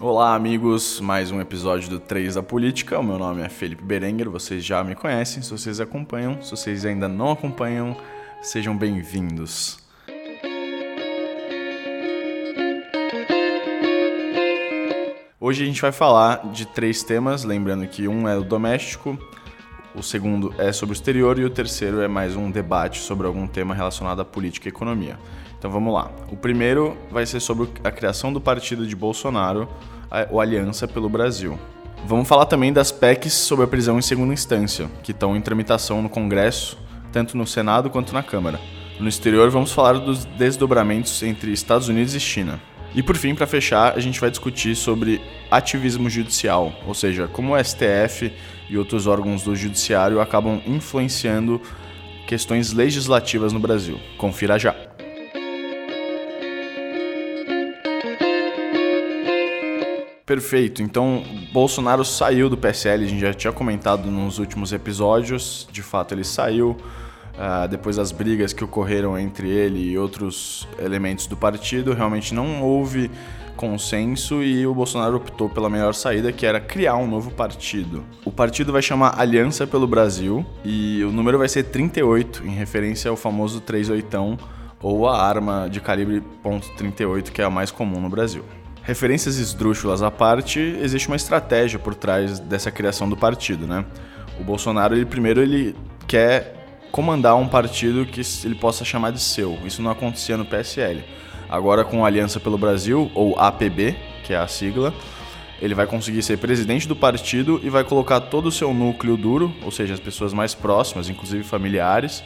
Olá, amigos, mais um episódio do 3 da Política. O meu nome é Felipe Berenguer, vocês já me conhecem, se vocês acompanham, se vocês ainda não acompanham, sejam bem-vindos. Hoje a gente vai falar de três temas, lembrando que um é o doméstico, o segundo é sobre o exterior e o terceiro é mais um debate sobre algum tema relacionado à política e economia. Então vamos lá. O primeiro vai ser sobre a criação do partido de Bolsonaro, o Aliança pelo Brasil. Vamos falar também das PECs sobre a prisão em segunda instância, que estão em tramitação no Congresso, tanto no Senado quanto na Câmara. No exterior, vamos falar dos desdobramentos entre Estados Unidos e China. E por fim, para fechar, a gente vai discutir sobre ativismo judicial, ou seja, como o STF e outros órgãos do judiciário acabam influenciando questões legislativas no Brasil. Confira já. Perfeito. Então, Bolsonaro saiu do PSL, a gente já tinha comentado nos últimos episódios. De fato, ele saiu uh, depois das brigas que ocorreram entre ele e outros elementos do partido, realmente não houve consenso e o Bolsonaro optou pela melhor saída, que era criar um novo partido. O partido vai chamar Aliança pelo Brasil e o número vai ser 38, em referência ao famoso 38 ou a arma de calibre .38, que é a mais comum no Brasil. Referências esdrúxulas à parte, existe uma estratégia por trás dessa criação do partido, né? O Bolsonaro, ele primeiro ele quer comandar um partido que ele possa chamar de seu. Isso não acontecia no PSL. Agora, com a Aliança pelo Brasil, ou APB, que é a sigla, ele vai conseguir ser presidente do partido e vai colocar todo o seu núcleo duro, ou seja, as pessoas mais próximas, inclusive familiares,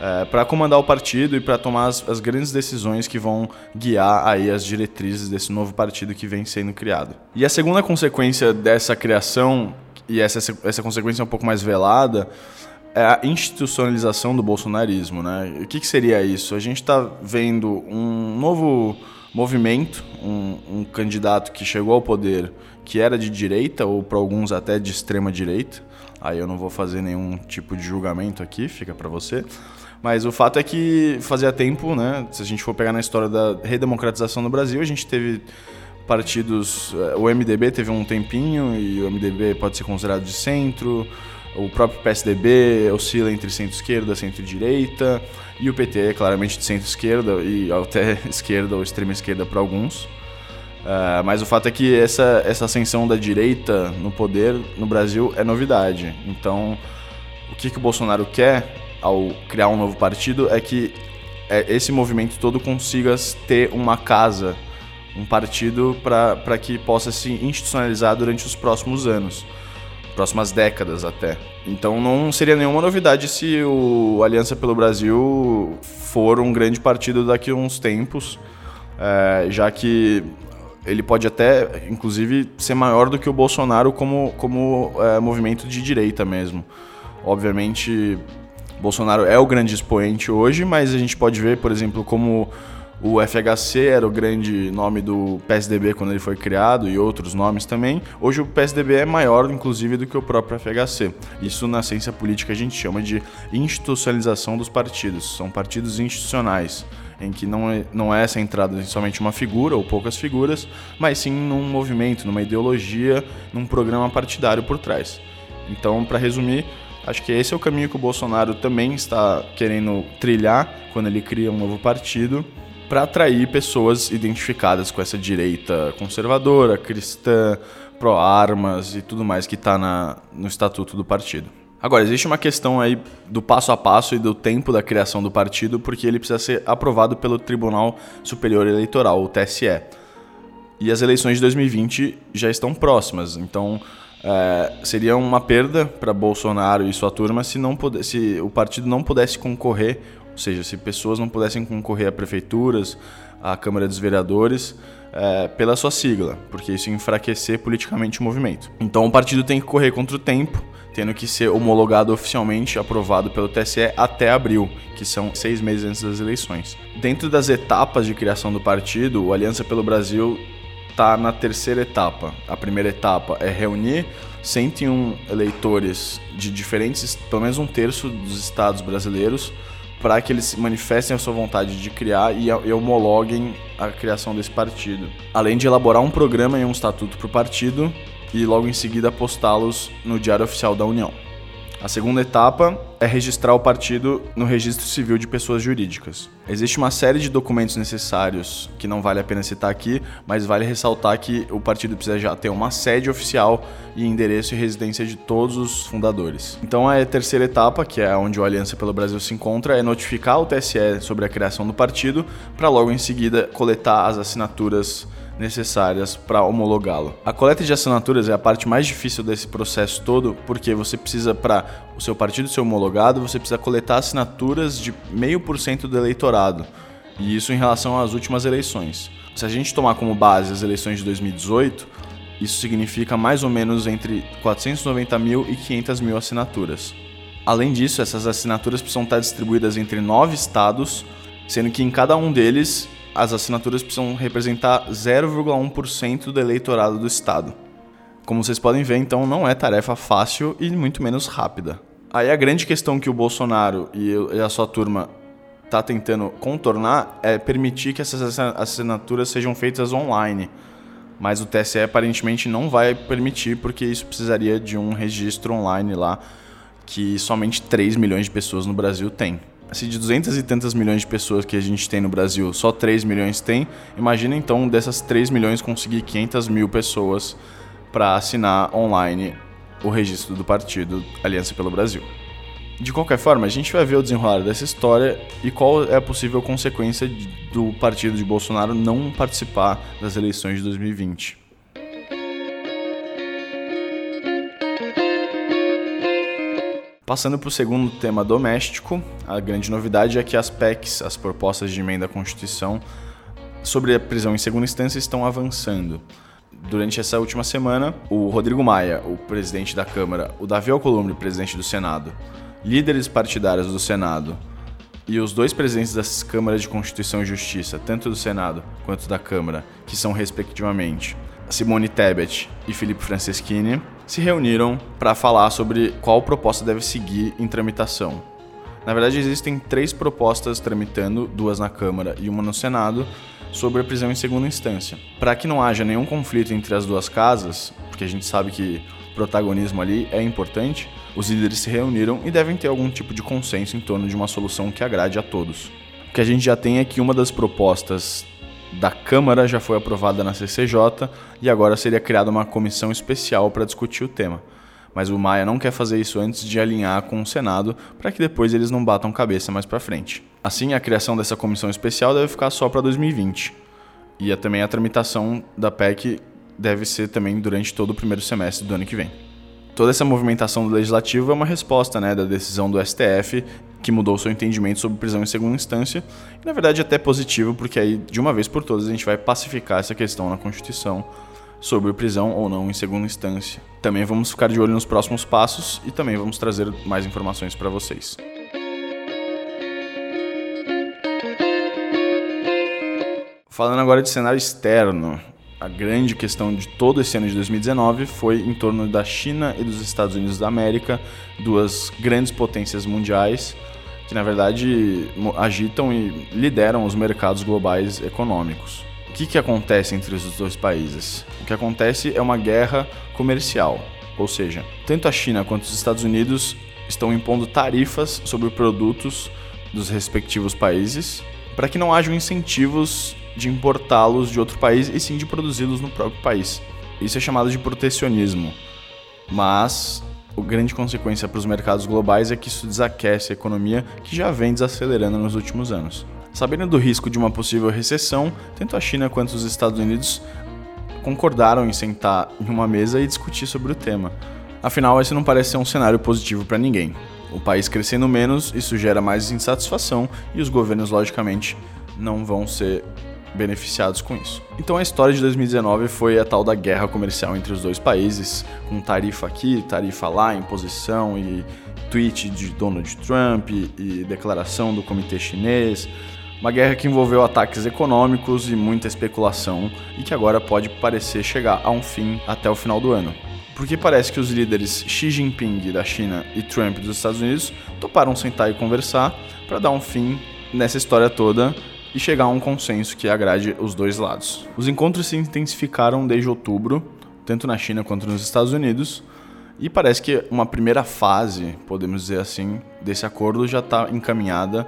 é, para comandar o partido e para tomar as, as, grandes decisões que vão guiar aí as diretrizes desse novo partido que vem sendo criado. E a segunda consequência dessa criação, e essa, essa consequência é um pouco mais velada, a institucionalização do bolsonarismo, né? O que, que seria isso? A gente está vendo um novo movimento, um, um, candidato que chegou ao poder que era de direita ou para alguns até de extrema direita. Aí eu não vou fazer nenhum tipo de julgamento aqui, fica para você. Mas o fato é que fazia tempo, né? Se a gente for pegar na história da redemocratização no Brasil, a gente teve partidos. Eh, o MDB teve um tempinho e o MDB pode ser considerado de centro. O próprio PSDB oscila entre centro-esquerda, centro-direita, e o PT é claramente de centro-esquerda e até esquerda ou extrema-esquerda para alguns. Uh, mas o fato é que essa, essa ascensão da direita no poder no Brasil é novidade. Então, o que, que o Bolsonaro quer ao criar um novo partido é que é, esse movimento todo consiga ter uma casa, um partido para que possa se institucionalizar durante os próximos anos próximas décadas até. Então não seria nenhuma novidade se o Aliança pelo Brasil for um grande partido daqui a uns tempos, é, já que ele pode até, inclusive, ser maior do que o Bolsonaro como, como é, movimento de direita mesmo. Obviamente, Bolsonaro é o grande expoente hoje, mas a gente pode ver, por exemplo, como o FHC era o grande nome do PSDB quando ele foi criado e outros nomes também. Hoje o PSDB é maior, inclusive, do que o próprio FHC. Isso na ciência política a gente chama de institucionalização dos partidos. São partidos institucionais, em que não é, não é centrado em somente uma figura ou poucas figuras, mas sim num movimento, numa ideologia, num programa partidário por trás. Então, para resumir, Acho que esse é o caminho que o Bolsonaro também está querendo trilhar quando ele cria um novo partido para atrair pessoas identificadas com essa direita conservadora, cristã, pró-armas e tudo mais que está no estatuto do partido. Agora, existe uma questão aí do passo a passo e do tempo da criação do partido, porque ele precisa ser aprovado pelo Tribunal Superior Eleitoral, o TSE. E as eleições de 2020 já estão próximas, então é, seria uma perda para Bolsonaro e sua turma se, não se o partido não pudesse concorrer ou seja, se pessoas não pudessem concorrer a prefeituras, à Câmara dos Vereadores, é, pela sua sigla, porque isso ia enfraquecer politicamente o movimento. Então o partido tem que correr contra o tempo, tendo que ser homologado oficialmente, aprovado pelo TSE até abril, que são seis meses antes das eleições. Dentro das etapas de criação do partido, o Aliança pelo Brasil está na terceira etapa. A primeira etapa é reunir 101 eleitores de diferentes, pelo menos um terço dos estados brasileiros, para que eles manifestem a sua vontade de criar e, e homologuem a criação desse partido. Além de elaborar um programa e um estatuto para o partido e logo em seguida postá-los no Diário Oficial da União. A segunda etapa é registrar o partido no registro civil de pessoas jurídicas. Existe uma série de documentos necessários que não vale a pena citar aqui, mas vale ressaltar que o partido precisa já ter uma sede oficial e endereço e residência de todos os fundadores. Então a terceira etapa, que é onde o Aliança pelo Brasil se encontra, é notificar o TSE sobre a criação do partido, para logo em seguida coletar as assinaturas necessárias para homologá-lo. A coleta de assinaturas é a parte mais difícil desse processo todo, porque você precisa, para o seu partido ser homologado, você precisa coletar assinaturas de meio por cento do eleitorado, e isso em relação às últimas eleições. Se a gente tomar como base as eleições de 2018, isso significa mais ou menos entre 490 mil e 500 mil assinaturas. Além disso, essas assinaturas precisam estar distribuídas entre nove estados, sendo que em cada um deles as assinaturas precisam representar 0,1% do eleitorado do estado. Como vocês podem ver, então não é tarefa fácil e muito menos rápida. Aí a grande questão que o Bolsonaro e a sua turma está tentando contornar é permitir que essas assinaturas sejam feitas online. Mas o TSE aparentemente não vai permitir, porque isso precisaria de um registro online lá que somente 3 milhões de pessoas no Brasil têm assim, de 200 e tantas milhões de pessoas que a gente tem no Brasil, só 3 milhões tem. Imagina então dessas 3 milhões conseguir 500 mil pessoas para assinar online o registro do partido Aliança pelo Brasil. De qualquer forma, a gente vai ver o desenrolar dessa história e qual é a possível consequência do partido de Bolsonaro não participar das eleições de 2020. Passando para o segundo tema doméstico, a grande novidade é que as PECs, as propostas de emenda à Constituição, sobre a prisão em segunda instância estão avançando. Durante essa última semana, o Rodrigo Maia, o presidente da Câmara, o Davi Alcolumbre, presidente do Senado, líderes partidários do Senado e os dois presidentes das Câmaras de Constituição e Justiça, tanto do Senado quanto da Câmara, que são respectivamente Simone Tebet e Felipe Franceschini, se reuniram para falar sobre qual proposta deve seguir em tramitação. Na verdade, existem três propostas tramitando, duas na Câmara e uma no Senado, sobre a prisão em segunda instância. Para que não haja nenhum conflito entre as duas casas, porque a gente sabe que protagonismo ali é importante, os líderes se reuniram e devem ter algum tipo de consenso em torno de uma solução que agrade a todos. O que a gente já tem é que uma das propostas da Câmara já foi aprovada na CCJ e agora seria criada uma comissão especial para discutir o tema. Mas o Maia não quer fazer isso antes de alinhar com o Senado para que depois eles não batam cabeça mais para frente. Assim, a criação dessa comissão especial deve ficar só para 2020. E a, também a tramitação da PEC deve ser também durante todo o primeiro semestre do ano que vem. Toda essa movimentação do legislativo é uma resposta né, da decisão do STF que mudou seu entendimento sobre prisão em segunda instância. E, na verdade, até positivo, porque aí, de uma vez por todas, a gente vai pacificar essa questão na Constituição sobre prisão ou não em segunda instância. Também vamos ficar de olho nos próximos passos e também vamos trazer mais informações para vocês. Falando agora de cenário externo, a grande questão de todo esse ano de 2019 foi em torno da China e dos Estados Unidos da América, duas grandes potências mundiais que na verdade agitam e lideram os mercados globais econômicos. O que, que acontece entre os dois países? O que acontece é uma guerra comercial, ou seja, tanto a China quanto os Estados Unidos estão impondo tarifas sobre produtos dos respectivos países para que não hajam incentivos de importá-los de outro país e sim de produzi-los no próprio país. Isso é chamado de protecionismo. Mas a grande consequência para os mercados globais é que isso desaquece a economia que já vem desacelerando nos últimos anos. Sabendo do risco de uma possível recessão, tanto a China quanto os Estados Unidos concordaram em sentar em uma mesa e discutir sobre o tema. Afinal, esse não parece ser um cenário positivo para ninguém. O país crescendo menos, isso gera mais insatisfação e os governos, logicamente, não vão ser beneficiados com isso. Então a história de 2019 foi a tal da guerra comercial entre os dois países, com tarifa aqui, tarifa lá, imposição e tweet de Donald Trump e declaração do comitê chinês. Uma guerra que envolveu ataques econômicos e muita especulação e que agora pode parecer chegar a um fim até o final do ano. Porque parece que os líderes Xi Jinping da China e Trump dos Estados Unidos toparam sentar e conversar para dar um fim nessa história toda e chegar a um consenso que agrade os dois lados. Os encontros se intensificaram desde outubro, tanto na China quanto nos Estados Unidos, e parece que uma primeira fase, podemos dizer assim, desse acordo já está encaminhada.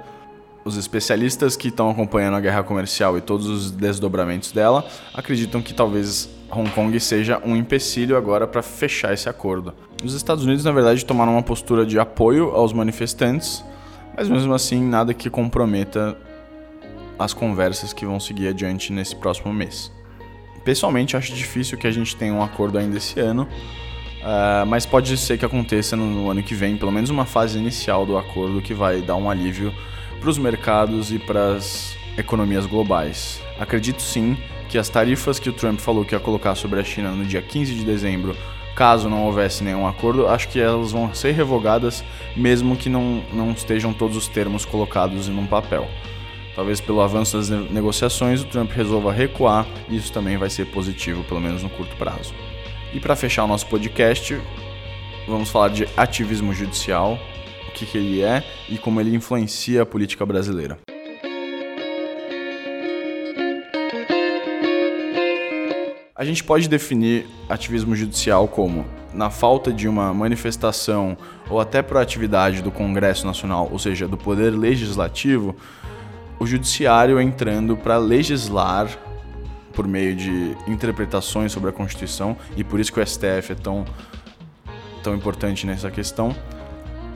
Os especialistas que estão acompanhando a guerra comercial e todos os desdobramentos dela acreditam que talvez Hong Kong seja um empecilho agora para fechar esse acordo. Os Estados Unidos, na verdade, tomaram uma postura de apoio aos manifestantes, mas mesmo assim nada que comprometa as conversas que vão seguir adiante nesse próximo mês. Pessoalmente, acho difícil que a gente tenha um acordo ainda esse ano, uh, mas pode ser que aconteça no, no ano que vem, pelo menos uma fase inicial do acordo que vai dar um alívio para os mercados e para as economias globais. Acredito sim que as tarifas que o Trump falou que ia colocar sobre a China no dia 15 de dezembro, caso não houvesse nenhum acordo, acho que elas vão ser revogadas, mesmo que não, não estejam todos os termos colocados em um papel. Talvez pelo avanço das negociações o Trump resolva recuar e isso também vai ser positivo, pelo menos no curto prazo. E para fechar o nosso podcast, vamos falar de ativismo judicial, o que, que ele é e como ele influencia a política brasileira. A gente pode definir ativismo judicial como na falta de uma manifestação ou até proatividade do Congresso Nacional, ou seja, do poder legislativo, o judiciário entrando para legislar por meio de interpretações sobre a Constituição, e por isso que o STF é tão, tão importante nessa questão.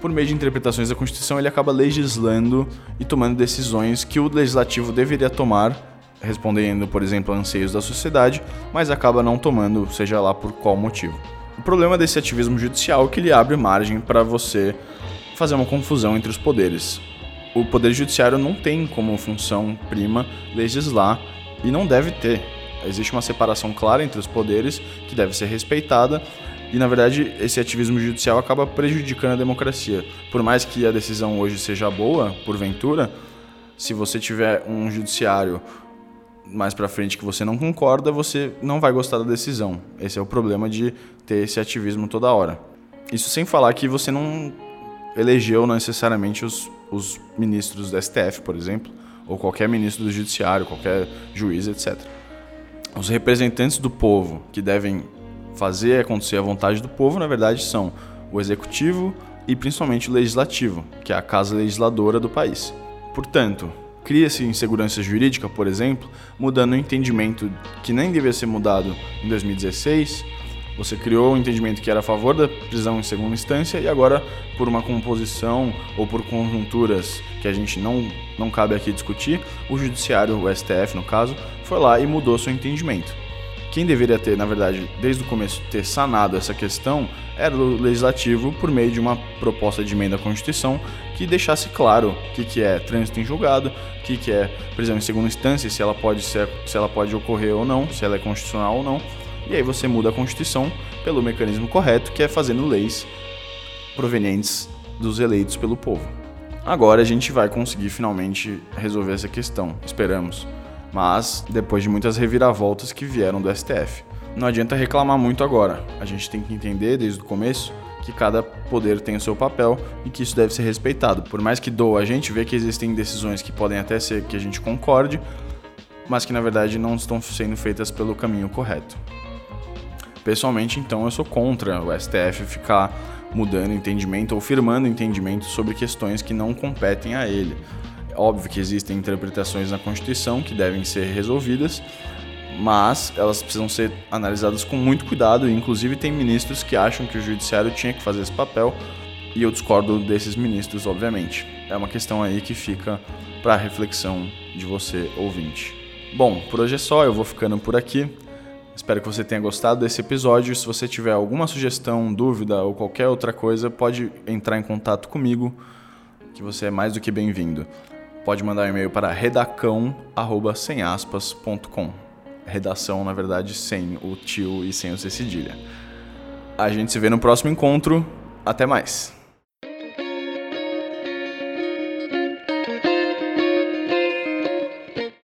Por meio de interpretações da Constituição, ele acaba legislando e tomando decisões que o legislativo deveria tomar, respondendo, por exemplo, a anseios da sociedade, mas acaba não tomando, seja lá por qual motivo. O problema desse ativismo judicial é que ele abre margem para você fazer uma confusão entre os poderes o Poder Judiciário não tem como função prima legislar e não deve ter. Existe uma separação clara entre os poderes que deve ser respeitada e, na verdade, esse ativismo judicial acaba prejudicando a democracia. Por mais que a decisão hoje seja boa, porventura, se você tiver um judiciário mais para frente que você não concorda, você não vai gostar da decisão. Esse é o problema de ter esse ativismo toda hora. Isso sem falar que você não elegeu necessariamente os, os ministros do STF, por exemplo, ou qualquer ministro do Judiciário, qualquer juiz, etc. Os representantes do povo que devem fazer acontecer a vontade do povo, na verdade, são o executivo e principalmente o legislativo, que é a casa legisladora do país. Portanto, cria-se insegurança jurídica, por exemplo, mudando o entendimento que nem devia ser mudado em 2016 você criou um entendimento que era a favor da prisão em segunda instância e agora, por uma composição ou por conjunturas que a gente não, não cabe aqui discutir, o judiciário, o STF no caso, foi lá e mudou seu entendimento. Quem deveria ter, na verdade, desde o começo, ter sanado essa questão era o legislativo por meio de uma proposta de emenda à Constituição que deixasse claro o que, que é trânsito em julgado, o que, que é prisão em segunda instância, se ela pode ser, se ela pode ocorrer ou não, se ela é constitucional ou não e aí você muda a Constituição pelo mecanismo correto, que é fazendo leis provenientes dos eleitos pelo povo. Agora a gente vai conseguir finalmente resolver essa questão, esperamos. Mas depois de muitas reviravoltas que vieram do STF. Não adianta reclamar muito agora. A gente tem que entender desde o começo que cada poder tem o seu papel e que isso deve ser respeitado. Por mais que doa a gente ver que existem decisões que podem até ser que a gente concorde, mas que na verdade não estão sendo feitas pelo caminho correto. Pessoalmente, então, eu sou contra o STF ficar mudando entendimento ou firmando entendimento sobre questões que não competem a ele. É óbvio que existem interpretações na Constituição que devem ser resolvidas, mas elas precisam ser analisadas com muito cuidado. Inclusive, tem ministros que acham que o judiciário tinha que fazer esse papel, e eu discordo desses ministros, obviamente. É uma questão aí que fica para reflexão de você, ouvinte. Bom, por hoje é só, eu vou ficando por aqui. Espero que você tenha gostado desse episódio. Se você tiver alguma sugestão, dúvida ou qualquer outra coisa, pode entrar em contato comigo, que você é mais do que bem-vindo. Pode mandar um e-mail para redacão@semaspas.com. Redação, na verdade, sem o tio e sem o cedilha. A gente se vê no próximo encontro. Até mais.